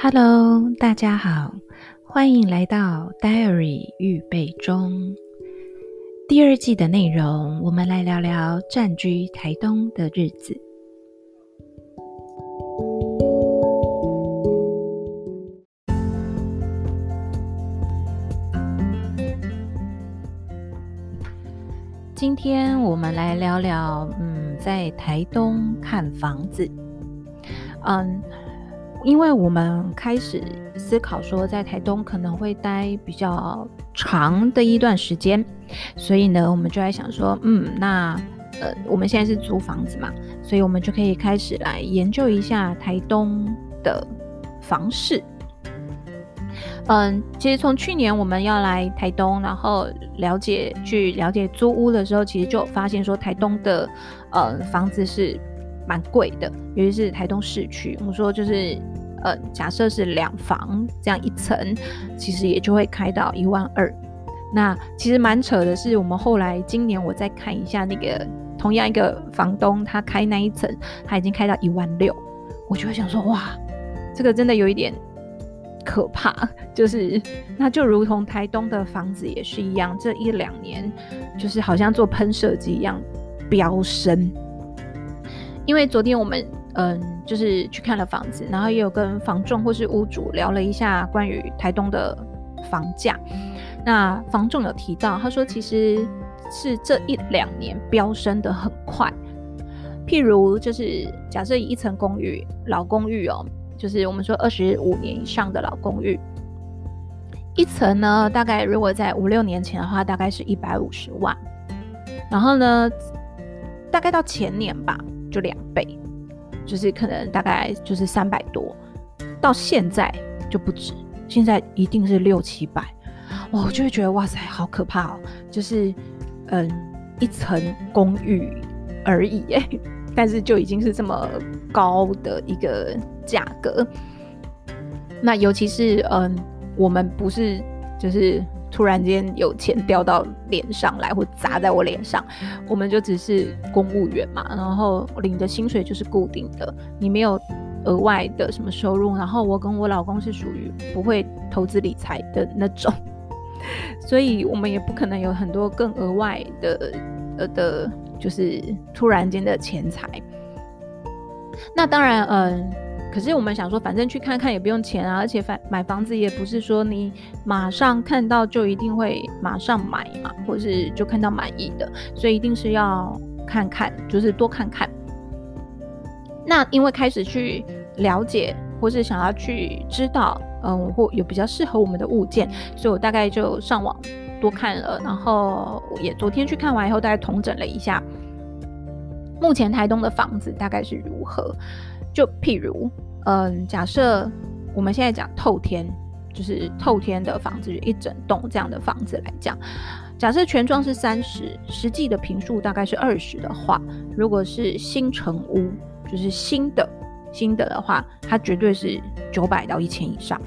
Hello，大家好，欢迎来到 Diary 预备中第二季的内容。我们来聊聊暂居台东的日子。今天我们来聊聊，嗯，在台东看房子，嗯。因为我们开始思考说，在台东可能会待比较长的一段时间，所以呢，我们就在想说，嗯，那呃，我们现在是租房子嘛，所以我们就可以开始来研究一下台东的房市。嗯，其实从去年我们要来台东，然后了解去了解租屋的时候，其实就发现说，台东的呃房子是。蛮贵的，尤其是台东市区。我们说就是，呃，假设是两房这样一层，其实也就会开到一万二。那其实蛮扯的是，我们后来今年我再看一下那个同样一个房东，他开那一层，他已经开到一万六。我就会想说，哇，这个真的有一点可怕。就是，那就如同台东的房子也是一样，这一两年就是好像做喷射机一样飙升。因为昨天我们嗯，就是去看了房子，然后也有跟房仲或是屋主聊了一下关于台东的房价。那房仲有提到，他说其实是这一两年飙升的很快。譬如就是假设一层公寓，老公寓哦，就是我们说二十五年以上的老公寓，一层呢大概如果在五六年前的话，大概是一百五十万。然后呢，大概到前年吧。就两倍，就是可能大概就是三百多，到现在就不止，现在一定是六七百，我就会觉得哇塞，好可怕哦！就是嗯，一层公寓而已哎，但是就已经是这么高的一个价格。那尤其是嗯，我们不是就是。突然间有钱掉到脸上来，或砸在我脸上，我们就只是公务员嘛，然后领的薪水就是固定的，你没有额外的什么收入。然后我跟我老公是属于不会投资理财的那种，所以我们也不可能有很多更额外的呃的，就是突然间的钱财。那当然，嗯。可是我们想说，反正去看看也不用钱啊，而且反买房子也不是说你马上看到就一定会马上买嘛，或是就看到满意的，所以一定是要看看，就是多看看。那因为开始去了解，或是想要去知道，嗯，或有比较适合我们的物件，所以我大概就上网多看了，然后也昨天去看完以后，大概统整了一下，目前台东的房子大概是如何。就譬如，嗯，假设我们现在讲透天，就是透天的房子，一整栋这样的房子来讲，假设权状是三十，实际的坪数大概是二十的话，如果是新城屋，就是新的新的的话，它绝对是九百到一千以上，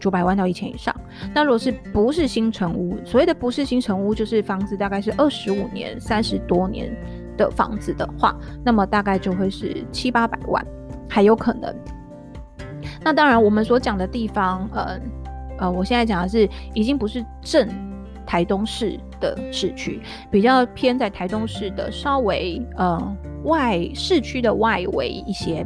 九百万到一千以上。那如果是不是新城屋，所谓的不是新城屋，就是房子大概是二十五年、三十多年的房子的话，那么大概就会是七八百万。还有可能。那当然，我们所讲的地方，呃，呃，我现在讲的是已经不是正台东市的市区，比较偏在台东市的稍微呃外市区的外围一些，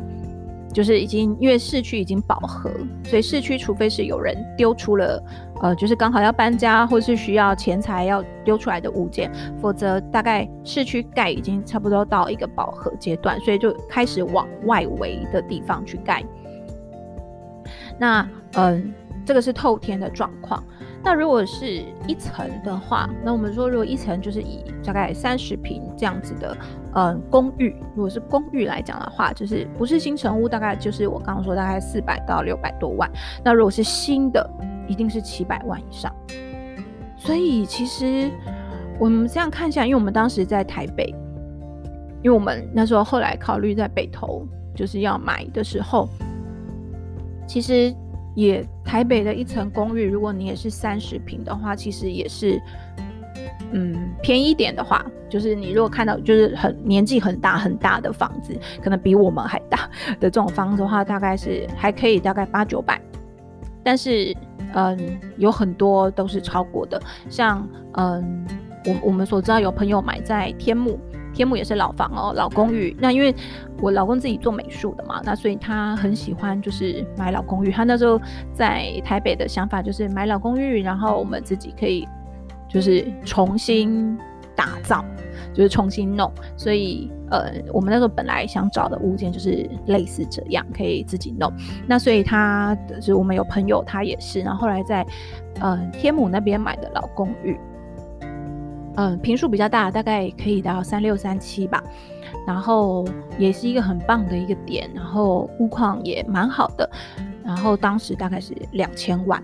就是已经因为市区已经饱和，所以市区除非是有人丢出了，呃，就是刚好要搬家或是需要钱财要丢出来的物件，否则大概市区盖已经差不多到一个饱和阶段，所以就开始往外围的地方去盖。那嗯，这个是透天的状况。那如果是一层的话，那我们说如果一层就是以大概三十平这样子的嗯公寓，如果是公寓来讲的话，就是不是新城屋，大概就是我刚刚说大概四百到六百多万。那如果是新的，一定是七百万以上。所以其实我们这样看一下，因为我们当时在台北，因为我们那时候后来考虑在北投就是要买的时候。其实也台北的一层公寓，如果你也是三十平的话，其实也是，嗯，便宜一点的话，就是你如果看到就是很年纪很大很大的房子，可能比我们还大的这种房子的话，大概是还可以大概八九百但是嗯，有很多都是超过的，像嗯，我我们所知道有朋友买在天母。天母也是老房哦，老公寓。那因为我老公自己做美术的嘛，那所以他很喜欢就是买老公寓。他那时候在台北的想法就是买老公寓，然后我们自己可以就是重新打造，就是重新弄。所以呃，我们那时候本来想找的物件就是类似这样，可以自己弄。那所以他就是我们有朋友他也是，然后后来在呃天母那边买的老公寓。嗯，坪数比较大，大概可以到三六三七吧，然后也是一个很棒的一个点，然后屋况也蛮好的，然后当时大概是两千万，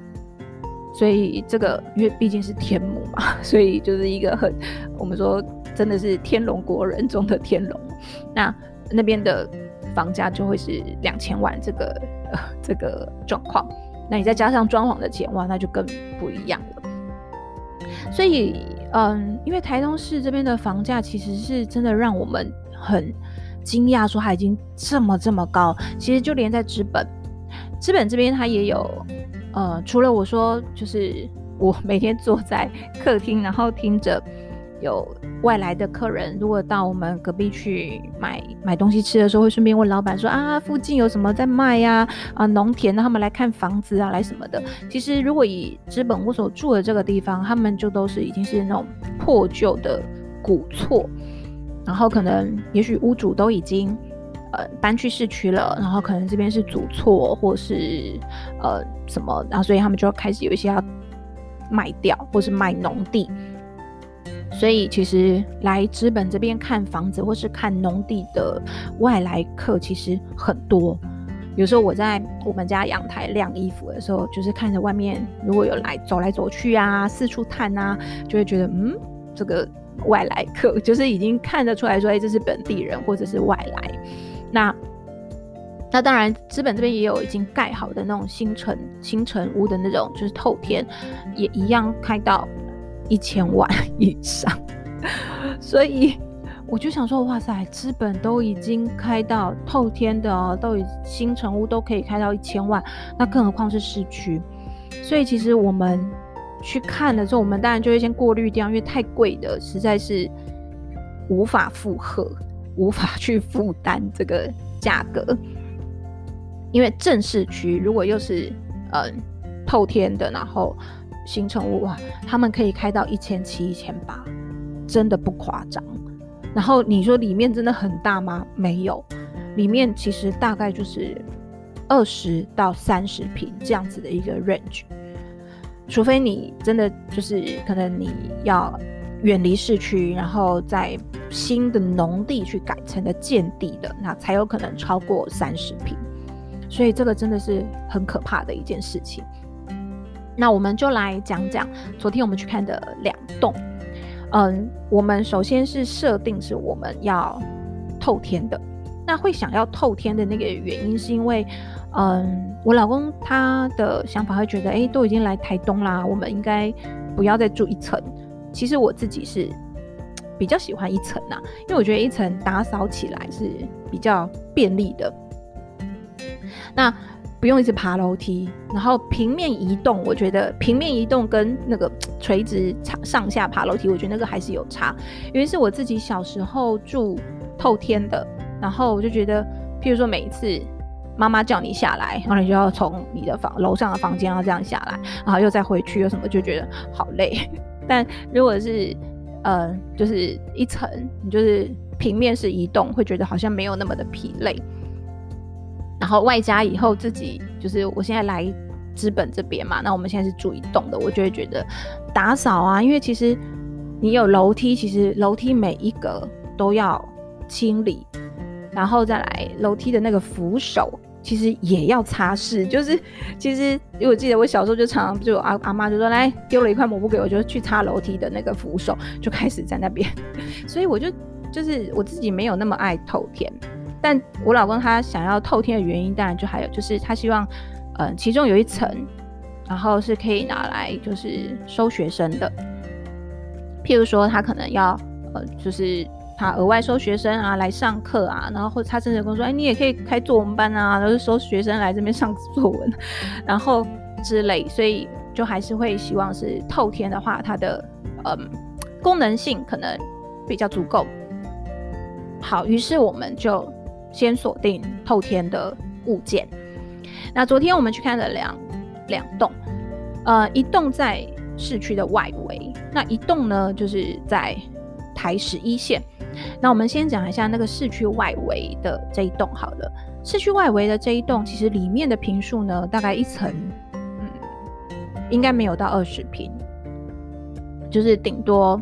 所以这个因为毕竟是天母嘛，所以就是一个很我们说真的是天龙国人中的天龙，那那边的房价就会是两千万这个呃 这个状况，那你再加上装潢的钱哇，那就更不一样了，所以。嗯，因为台东市这边的房价其实是真的让我们很惊讶，说它已经这么这么高。其实就连在资本，资本这边它也有，呃，除了我说，就是我每天坐在客厅，然后听着。有外来的客人，如果到我们隔壁去买买东西吃的时候，会顺便问老板说啊，附近有什么在卖呀？啊，农田，他们来看房子啊，来什么的。其实，如果以资本我所住的这个地方，他们就都是已经是那种破旧的古厝，然后可能也许屋主都已经呃搬去市区了，然后可能这边是祖厝或是呃什么，然后所以他们就要开始有一些要卖掉，或是卖农地。所以其实来资本这边看房子或是看农地的外来客其实很多。有时候我在我们家阳台晾衣服的时候，就是看着外面如果有来走来走去啊，四处探啊，就会觉得嗯，这个外来客就是已经看得出来说，哎，这是本地人或者是外来。那那当然，资本这边也有已经盖好的那种新城新城屋的那种，就是透天，也一样开到。一千万以上，所以我就想说，哇塞，资本都已经开到透天的哦，都已新城屋都可以开到一千万，那更何况是市区。所以其实我们去看的时候，我们当然就会先过滤掉，因为太贵的实在是无法负荷，无法去负担这个价格。因为正市区如果又是嗯透天的，然后。新成屋哇，他们可以开到一千七、一千八，真的不夸张。然后你说里面真的很大吗？没有，里面其实大概就是二十到三十平这样子的一个 range。除非你真的就是可能你要远离市区，然后在新的农地去改成的建地的，那才有可能超过三十平。所以这个真的是很可怕的一件事情。那我们就来讲讲昨天我们去看的两栋。嗯，我们首先是设定是我们要透天的。那会想要透天的那个原因，是因为，嗯，我老公他的想法会觉得，哎，都已经来台东啦，我们应该不要再住一层。其实我自己是比较喜欢一层呐，因为我觉得一层打扫起来是比较便利的。那。不用一直爬楼梯，然后平面移动，我觉得平面移动跟那个垂直上下爬楼梯，我觉得那个还是有差。因为是我自己小时候住透天的，然后我就觉得，譬如说每一次妈妈叫你下来，然后你就要从你的房楼上的房间要这样下来，然后又再回去，又什么就觉得好累。但如果是呃，就是一层，你就是平面式移动，会觉得好像没有那么的疲累。然后外加以后自己就是我现在来资本这边嘛，那我们现在是住一栋的，我就会觉得打扫啊，因为其实你有楼梯，其实楼梯每一格都要清理，然后再来楼梯的那个扶手其实也要擦拭。就是 其实因为我记得我小时候就常常就阿阿妈就说，来丢了一块抹布给我，就去擦楼梯的那个扶手，就开始在那边，所以我就就是我自己没有那么爱透天。但我老公他想要透天的原因，当然就还有就是他希望，嗯、呃，其中有一层，然后是可以拿来就是收学生的，譬如说他可能要，呃，就是他额外收学生啊来上课啊，然后或者他甚至跟我说，哎，你也可以开作文班啊，都、是收学生来这边上作文，然后之类，所以就还是会希望是透天的话，它的嗯功能性可能比较足够。好，于是我们就先锁定透天的物件。那昨天我们去看了两两栋，呃，一栋在市区的外围，那一栋呢就是在台十一线。那我们先讲一下那个市区外围的这一栋好了。市区外围的这一栋，其实里面的坪数呢，大概一层，嗯，应该没有到二十坪，就是顶多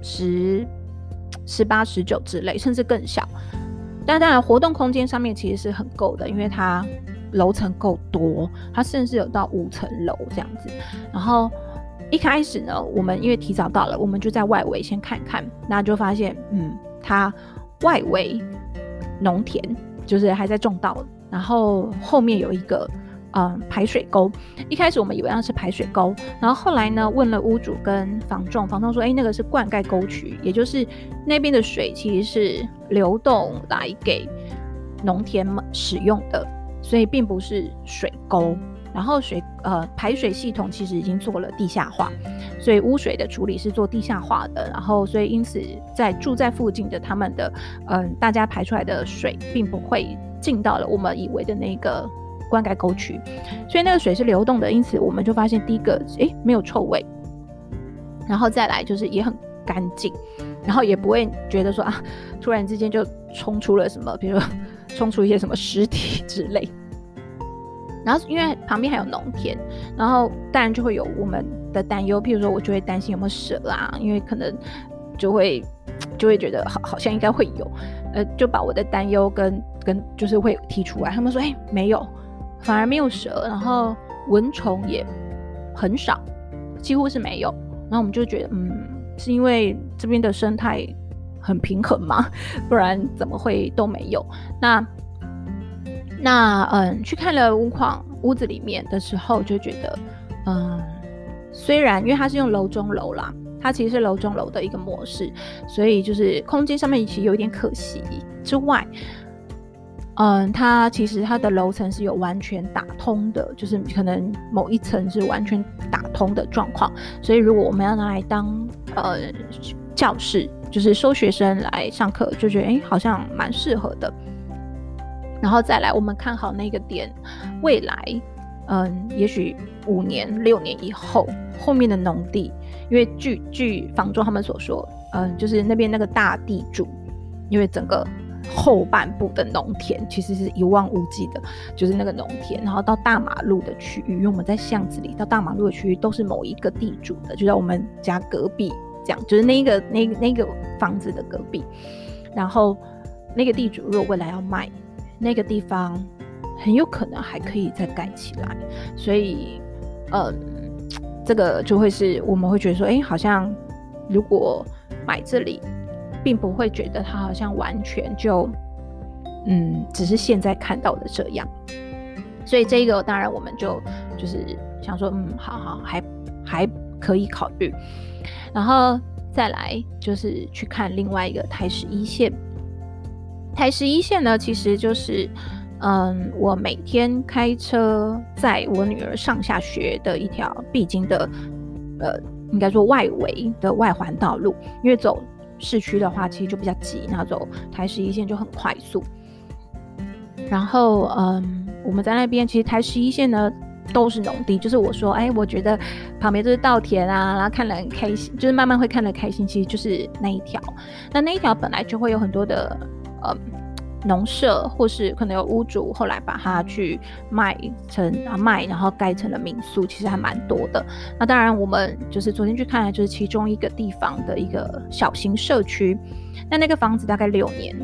十、十八、十九之类，甚至更小。但当然，活动空间上面其实是很够的，因为它楼层够多，它甚至有到五层楼这样子。然后一开始呢，我们因为提早到了，我们就在外围先看看，那就发现，嗯，它外围农田。就是还在种稻，然后后面有一个嗯排水沟。一开始我们以为那是排水沟，然后后来呢，问了屋主跟房仲，房仲说，哎，那个是灌溉沟渠，也就是那边的水其实是流动来给农田使用的，所以并不是水沟。然后水呃排水系统其实已经做了地下化，所以污水的处理是做地下化的。然后所以因此在住在附近的他们的嗯、大家排出来的水并不会进到了我们以为的那个灌溉沟渠，所以那个水是流动的。因此我们就发现第一个诶没有臭味，然后再来就是也很干净，然后也不会觉得说啊突然之间就冲出了什么，比如说 冲出一些什么尸体之类。然后因为旁边还有农田，然后当然就会有我们的担忧，譬如说我就会担心有没有蛇啊，因为可能就会就会觉得好好像应该会有，呃，就把我的担忧跟跟就是会提出来。他们说，哎，没有，反而没有蛇，然后蚊虫也很少，几乎是没有。然后我们就觉得，嗯，是因为这边的生态很平衡嘛？不然怎么会都没有？那。那嗯，去看了屋况屋子里面的时候，就觉得，嗯，虽然因为它是用楼中楼啦，它其实是楼中楼的一个模式，所以就是空间上面其实有一点可惜之外，嗯，它其实它的楼层是有完全打通的，就是可能某一层是完全打通的状况，所以如果我们要拿来当呃教室，就是收学生来上课，就觉得诶，好像蛮适合的。然后再来，我们看好那个点，未来，嗯，也许五年、六年以后，后面的农地，因为据据房仲他们所说，嗯，就是那边那个大地主，因为整个后半部的农田其实是一望无际的，就是那个农田，然后到大马路的区域，因为我们在巷子里，到大马路的区域都是某一个地主的，就在我们家隔壁，这样，就是那个那那个房子的隔壁，然后那个地主如果未来要卖。那个地方很有可能还可以再盖起来，所以，嗯，这个就会是我们会觉得说，哎，好像如果买这里，并不会觉得它好像完全就，嗯，只是现在看到的这样。所以这个当然我们就就是想说，嗯，好好，还还可以考虑，然后再来就是去看另外一个台十一线。台十一线呢，其实就是，嗯，我每天开车载我女儿上下学的一条必经的，呃，应该说外围的外环道路。因为走市区的话，其实就比较急，那走台十一线就很快速。然后，嗯，我们在那边其实台十一线呢都是农地，就是我说，哎，我觉得旁边就是稻田啊，然后看了很开心，就是慢慢会看得开心。其实就是那一条，那那一条本来就会有很多的。呃，农舍或是可能有屋主后来把它去卖成啊卖，然后盖成了民宿，其实还蛮多的。那当然，我们就是昨天去看，就是其中一个地方的一个小型社区。那那个房子大概六年，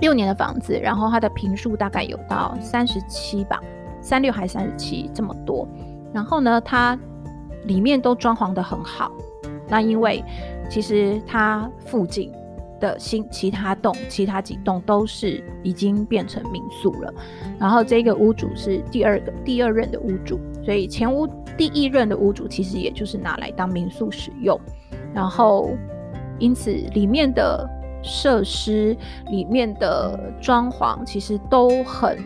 六年的房子，然后它的坪数大概有到三十七吧，三六还是三十七这么多。然后呢，它里面都装潢的很好。那因为其实它附近。的新其他栋，其他几栋都是已经变成民宿了。然后这个屋主是第二个第二任的屋主，所以前屋第一任的屋主其实也就是拿来当民宿使用。然后因此里面的设施、里面的装潢其实都很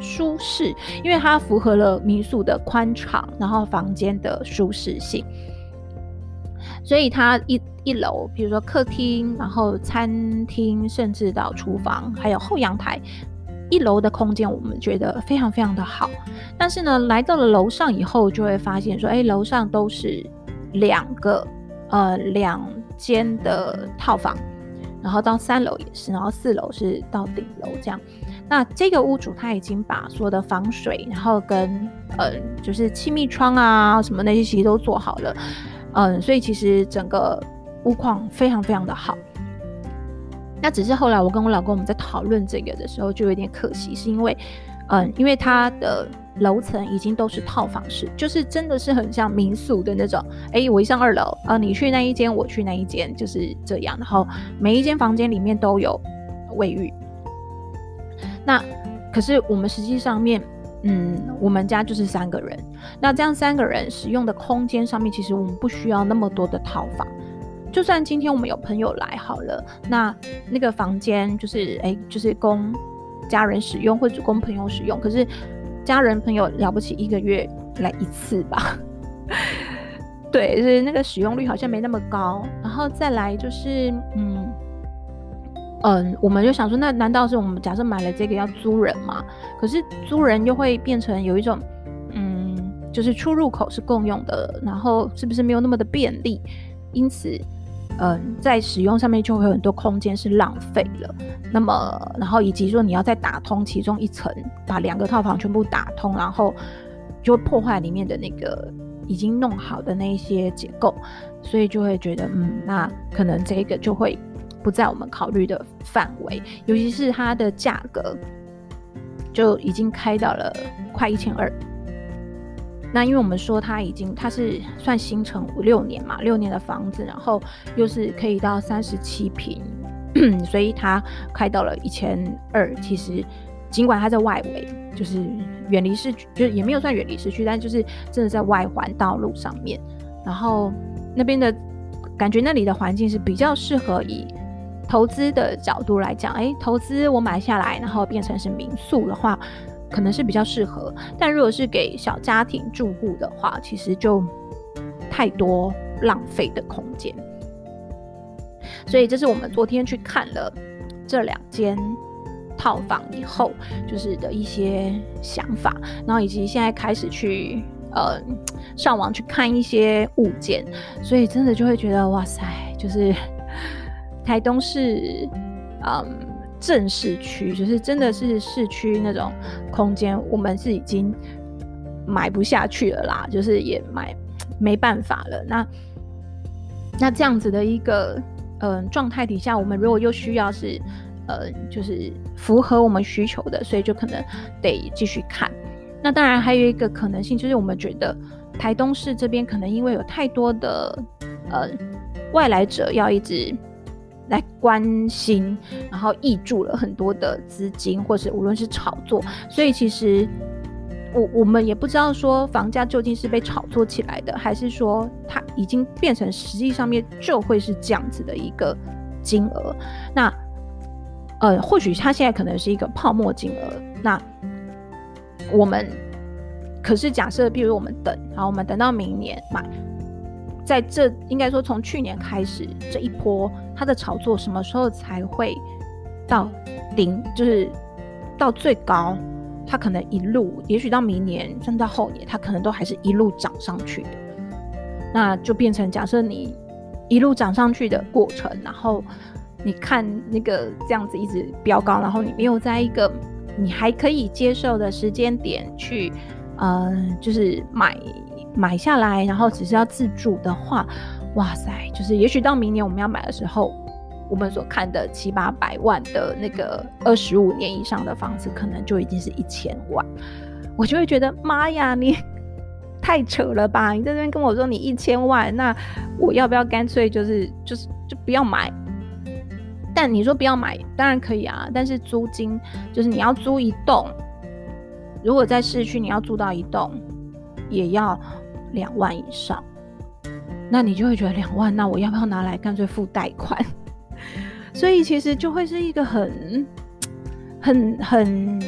舒适，因为它符合了民宿的宽敞，然后房间的舒适性，所以它一一楼，比如说客厅，然后餐厅，甚至到厨房，还有后阳台，一楼的空间我们觉得非常非常的好。但是呢，来到了楼上以后，就会发现说，哎，楼上都是两个呃两间的套房。然后到三楼也是，然后四楼是到顶楼这样。那这个屋主他已经把所有的防水，然后跟嗯，就是气密窗啊什么那些其实都做好了，嗯，所以其实整个屋况非常非常的好。那只是后来我跟我老公我们在讨论这个的时候就有点可惜，是因为嗯，因为他的。楼层已经都是套房式，就是真的是很像民宿的那种。哎、我一上二楼啊，你去那一间，我去那一间，就是这样。然后每一间房间里面都有卫浴。那可是我们实际上面，嗯，我们家就是三个人。那这样三个人使用的空间上面，其实我们不需要那么多的套房。就算今天我们有朋友来好了，那那个房间就是哎、就是供家人使用或者供朋友使用，可是。家人朋友了不起一个月来一次吧，对，就是那个使用率好像没那么高。然后再来就是，嗯嗯，我们就想说，那难道是我们假设买了这个要租人吗？可是租人又会变成有一种，嗯，就是出入口是共用的，然后是不是没有那么的便利？因此。嗯，在使用上面就会有很多空间是浪费了。那么，然后以及说你要再打通其中一层，把两个套房全部打通，然后就破坏里面的那个已经弄好的那一些结构，所以就会觉得，嗯，那可能这个就会不在我们考虑的范围，尤其是它的价格就已经开到了快一千二。那因为我们说它已经，它是算新城五六年嘛，六年的房子，然后又是可以到三十七平，所以它开到了一千二。其实尽管它在外围，就是远离市区，就是也没有算远离市区，但就是真的在外环道路上面。然后那边的感觉，那里的环境是比较适合以投资的角度来讲，哎，投资我买下来，然后变成是民宿的话。可能是比较适合，但如果是给小家庭住户的话，其实就太多浪费的空间。所以这是我们昨天去看了这两间套房以后，就是的一些想法，然后以及现在开始去呃上网去看一些物件，所以真的就会觉得哇塞，就是台东市，嗯。正市区就是真的是市区那种空间，我们是已经买不下去了啦，就是也买没办法了。那那这样子的一个嗯状态底下，我们如果又需要是呃就是符合我们需求的，所以就可能得继续看。那当然还有一个可能性，就是我们觉得台东市这边可能因为有太多的呃外来者要一直。来关心，然后挹注了很多的资金，或是无论是炒作，所以其实我我们也不知道说房价究竟是被炒作起来的，还是说它已经变成实际上面就会是这样子的一个金额。那呃，或许它现在可能是一个泡沫金额。那我们可是假设，比如我们等，然后我们等到明年买。在这应该说，从去年开始这一波，它的炒作什么时候才会到顶？就是到最高，它可能一路，也许到明年甚至到后年，它可能都还是一路涨上去的。那就变成假设你一路涨上去的过程，然后你看那个这样子一直飙高，然后你没有在一个你还可以接受的时间点去，呃，就是买。买下来，然后只是要自住的话，哇塞，就是也许到明年我们要买的时候，我们所看的七八百万的那个二十五年以上的房子，可能就已经是一千万，我就会觉得妈呀，你太扯了吧！你在这边跟我说你一千万，那我要不要干脆就是就是就不要买？但你说不要买，当然可以啊，但是租金就是你要租一栋，如果在市区你要租到一栋，也要。两万以上，那你就会觉得两万，那我要不要拿来干脆付贷款？所以其实就会是一个很、很、很，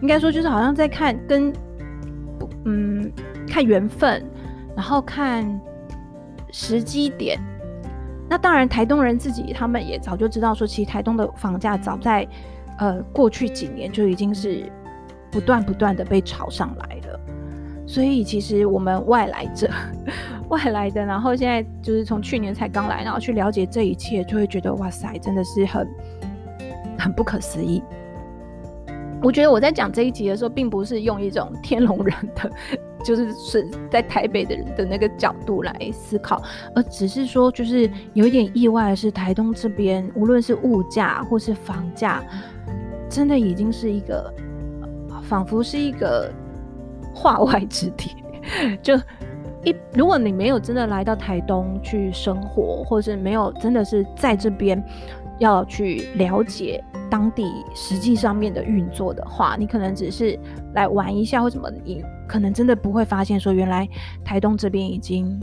应该说就是好像在看跟嗯看缘分，然后看时机点。那当然，台东人自己他们也早就知道说，其实台东的房价早在呃过去几年就已经是不断不断的被炒上来了。所以其实我们外来者，外来的，然后现在就是从去年才刚来，然后去了解这一切，就会觉得哇塞，真的是很很不可思议。我觉得我在讲这一集的时候，并不是用一种天龙人的，就是是在台北的人的那个角度来思考，而只是说，就是有一点意外的是，台东这边无论是物价或是房价，真的已经是一个仿佛是一个。化外之地，就一如果你没有真的来到台东去生活，或是没有真的是在这边要去了解当地实际上面的运作的话，你可能只是来玩一下或什么，你可能真的不会发现说，原来台东这边已经，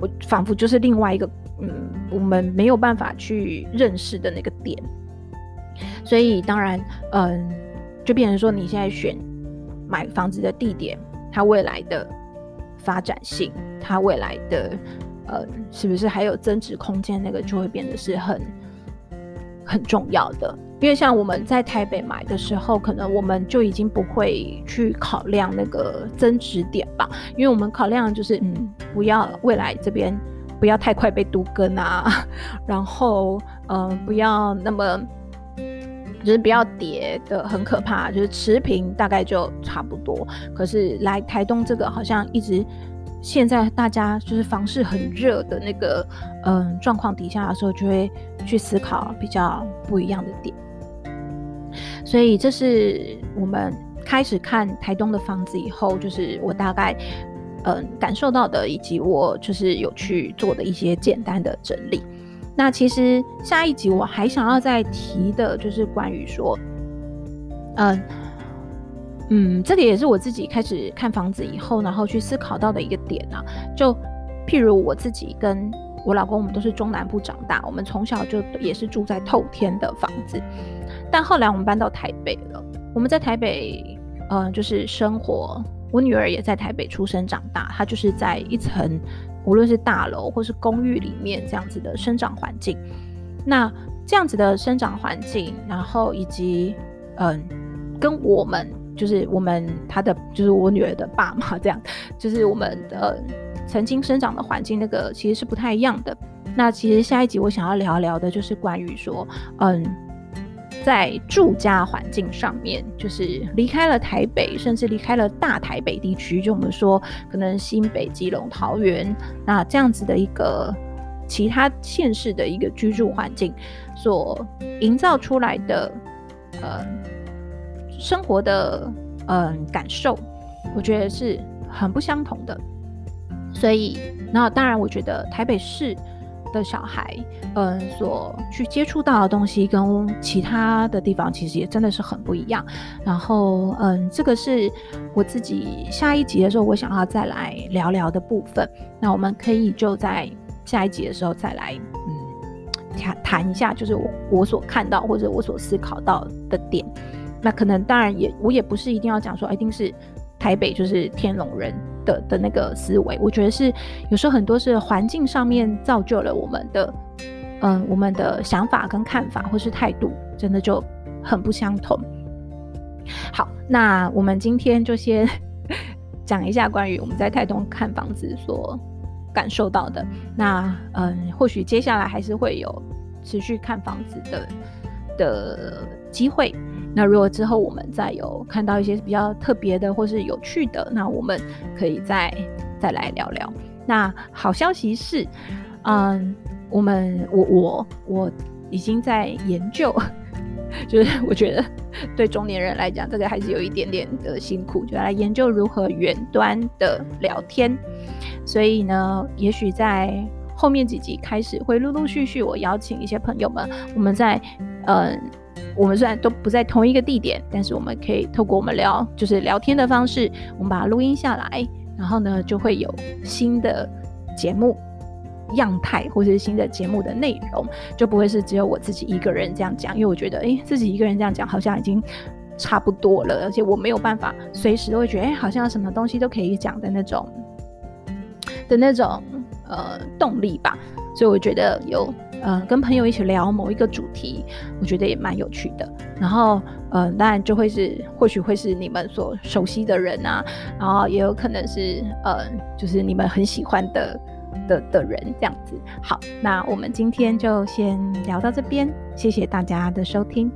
我仿佛就是另外一个嗯，我们没有办法去认识的那个点。所以当然，嗯，就变成说你现在选。买房子的地点，它未来的发展性，它未来的呃，是不是还有增值空间？那个就会变得是很很重要的。因为像我们在台北买的时候，可能我们就已经不会去考量那个增值点吧，因为我们考量就是嗯，不要未来这边不要太快被都更啊，然后嗯、不要那么。就是不要跌的很可怕，就是持平大概就差不多。可是来台东这个好像一直现在大家就是房市很热的那个嗯状况底下的时候，就会去思考比较不一样的点。所以这是我们开始看台东的房子以后，就是我大概嗯感受到的，以及我就是有去做的一些简单的整理。那其实下一集我还想要再提的，就是关于说，嗯嗯，这里也是我自己开始看房子以后，然后去思考到的一个点啊。就譬如我自己跟我老公，我们都是中南部长大，我们从小就也是住在透天的房子，但后来我们搬到台北了。我们在台北，嗯，就是生活，我女儿也在台北出生长大，她就是在一层。无论是大楼或是公寓里面这样子的生长环境，那这样子的生长环境，然后以及嗯，跟我们就是我们他的就是我女儿的爸妈这样，就是我们的曾经生长的环境，那个其实是不太一样的。那其实下一集我想要聊聊的就是关于说，嗯。在住家环境上面，就是离开了台北，甚至离开了大台北地区，就我们说可能新北、基隆、桃园，那这样子的一个其他县市的一个居住环境所营造出来的呃生活的嗯、呃、感受，我觉得是很不相同的。所以，那当然，我觉得台北市。的小孩，嗯，所去接触到的东西跟其他的地方其实也真的是很不一样。然后，嗯，这个是我自己下一集的时候我想要再来聊聊的部分。那我们可以就在下一集的时候再来，嗯，谈谈一下，就是我我所看到或者我所思考到的点。那可能当然也我也不是一定要讲说一定是台北就是天龙人。的的那个思维，我觉得是有时候很多是环境上面造就了我们的，嗯，我们的想法跟看法或是态度，真的就很不相同。好，那我们今天就先 讲一下关于我们在台东看房子所感受到的。那嗯，或许接下来还是会有持续看房子的的机会。那如果之后我们再有看到一些比较特别的或是有趣的，那我们可以再再来聊聊。那好消息是，嗯，我们我我我已经在研究，就是我觉得对中年人来讲，这个还是有一点点的辛苦，就来研究如何远端的聊天。所以呢，也许在后面几集开始会陆陆续续，我邀请一些朋友们，我们在嗯。我们虽然都不在同一个地点，但是我们可以透过我们聊，就是聊天的方式，我们把它录音下来，然后呢，就会有新的节目样态，或是新的节目的内容，就不会是只有我自己一个人这样讲。因为我觉得，诶，自己一个人这样讲，好像已经差不多了，而且我没有办法随时都会觉得，哎、欸，好像什么东西都可以讲的那种的那种呃动力吧。所以我觉得有嗯跟朋友一起聊某一个主题，我觉得也蛮有趣的。然后嗯当然就会是或许会是你们所熟悉的人啊，然后也有可能是呃就是你们很喜欢的的的人这样子。好，那我们今天就先聊到这边，谢谢大家的收听。